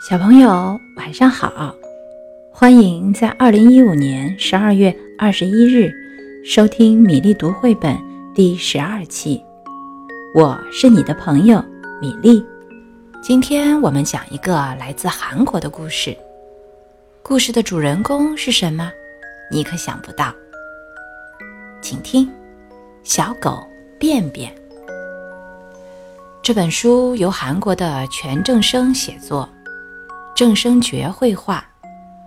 小朋友，晚上好！欢迎在二零一五年十二月二十一日收听米粒读绘本第十二期。我是你的朋友米粒。今天我们讲一个来自韩国的故事。故事的主人公是什么？你可想不到。请听《小狗便便》这本书，由韩国的全正生写作。郑生觉绘画，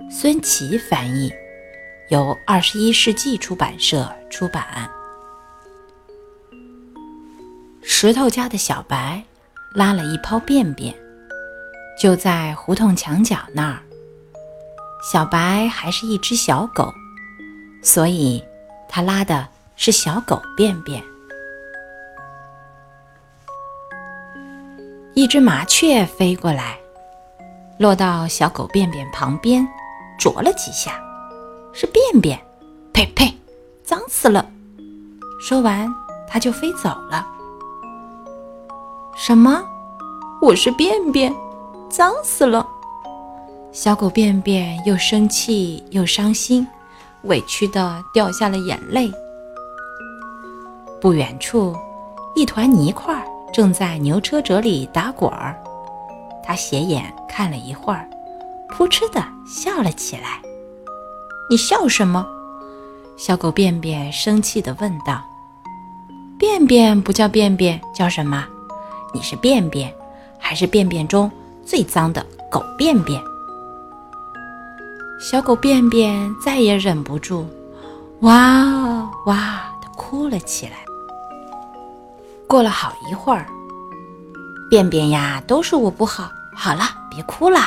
孙琦翻译，由二十一世纪出版社出版。石头家的小白拉了一泡便便，就在胡同墙角那儿。小白还是一只小狗，所以他拉的是小狗便便。一只麻雀飞过来。落到小狗便便旁边，啄了几下，是便便，呸呸，脏死了！说完，它就飞走了。什么？我是便便，脏死了！小狗便便又生气又伤心，委屈的掉下了眼泪。不远处，一团泥块正在牛车辙里打滚儿。他斜眼看了一会儿，扑哧的笑了起来。“你笑什么？”小狗便便生气地问道。“便便不叫便便，叫什么？你是便便，还是便便中最脏的狗便便？”小狗便便再也忍不住，哇哇地哭了起来。过了好一会儿。便便呀，都是我不好。好了，别哭了。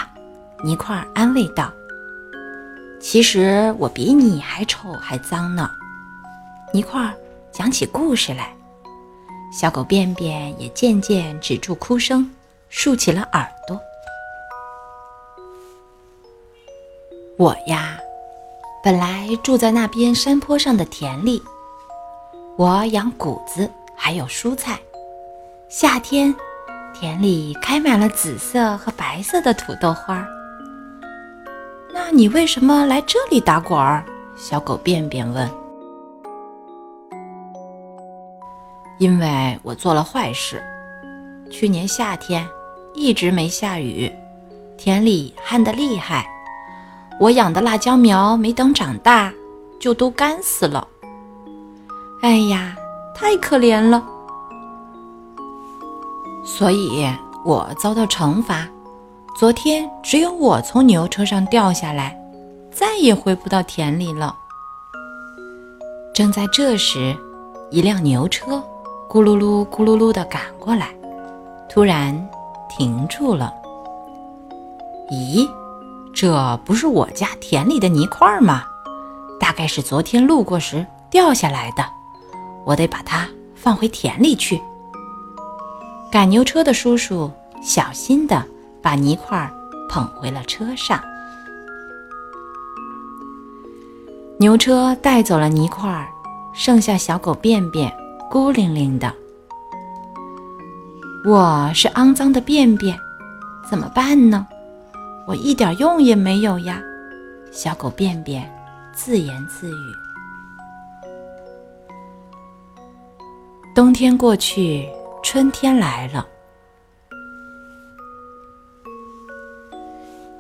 泥块安慰道：“其实我比你还丑还脏呢。”泥块讲起故事来，小狗便便也渐渐止住哭声，竖起了耳朵。我呀，本来住在那边山坡上的田里，我养谷子，还有蔬菜，夏天。田里开满了紫色和白色的土豆花。那你为什么来这里打滚儿？小狗便便问。因为我做了坏事。去年夏天一直没下雨，田里旱得厉害，我养的辣椒苗没等长大就都干死了。哎呀，太可怜了。所以我遭到惩罚。昨天只有我从牛车上掉下来，再也回不到田里了。正在这时，一辆牛车咕噜噜、咕噜噜地赶过来，突然停住了。咦，这不是我家田里的泥块吗？大概是昨天路过时掉下来的，我得把它放回田里去。赶牛车的叔叔小心地把泥块捧回了车上。牛车带走了泥块，剩下小狗便便孤零零的。我是肮脏的便便，怎么办呢？我一点用也没有呀！小狗便便自言自语。冬天过去。春天来了，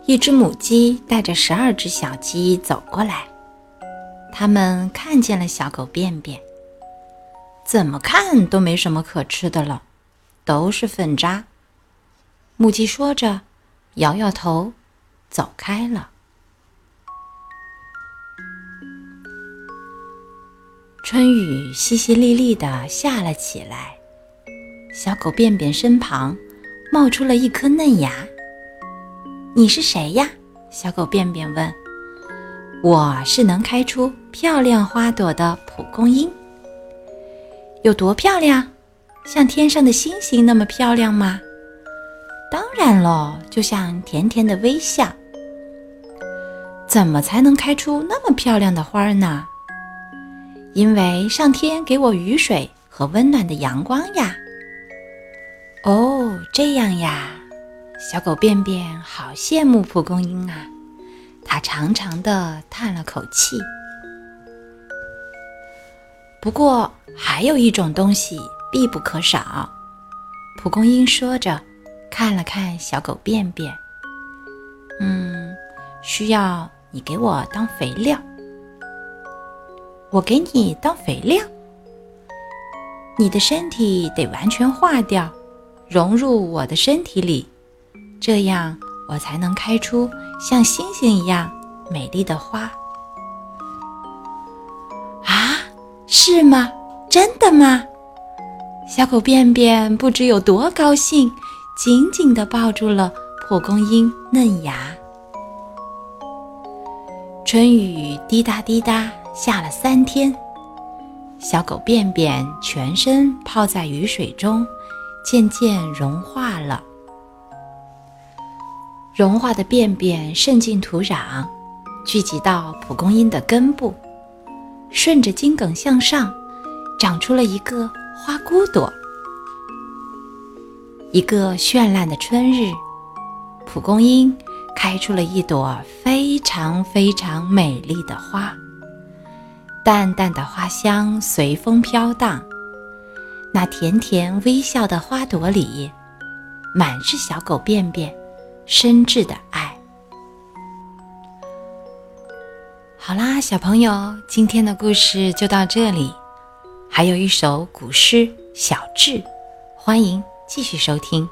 一只母鸡带着十二只小鸡走过来。它们看见了小狗便便，怎么看都没什么可吃的了，都是粪渣。母鸡说着，摇摇头，走开了。春雨淅淅沥沥的下了起来。小狗便便身旁冒出了一颗嫩芽。你是谁呀？小狗便便问。我是能开出漂亮花朵的蒲公英。有多漂亮？像天上的星星那么漂亮吗？当然喽，就像甜甜的微笑。怎么才能开出那么漂亮的花呢？因为上天给我雨水和温暖的阳光呀。哦，这样呀，小狗便便好羡慕蒲公英啊！它长长的叹了口气。不过还有一种东西必不可少。蒲公英说着，看了看小狗便便。嗯，需要你给我当肥料。我给你当肥料。你的身体得完全化掉，融入我的身体里，这样我才能开出像星星一样美丽的花。啊，是吗？真的吗？小狗便便不知有多高兴，紧紧地抱住了蒲公英嫩芽。春雨滴答滴答下了三天，小狗便便全身泡在雨水中，渐渐融化了。融化的便便渗进土壤，聚集到蒲公英的根部，顺着茎梗向上，长出了一个。花骨朵，一个绚烂的春日，蒲公英开出了一朵非常非常美丽的花。淡淡的花香随风飘荡，那甜甜微笑的花朵里，满是小狗便便深挚的爱。好啦，小朋友，今天的故事就到这里。还有一首古诗《小智》，欢迎继续收听。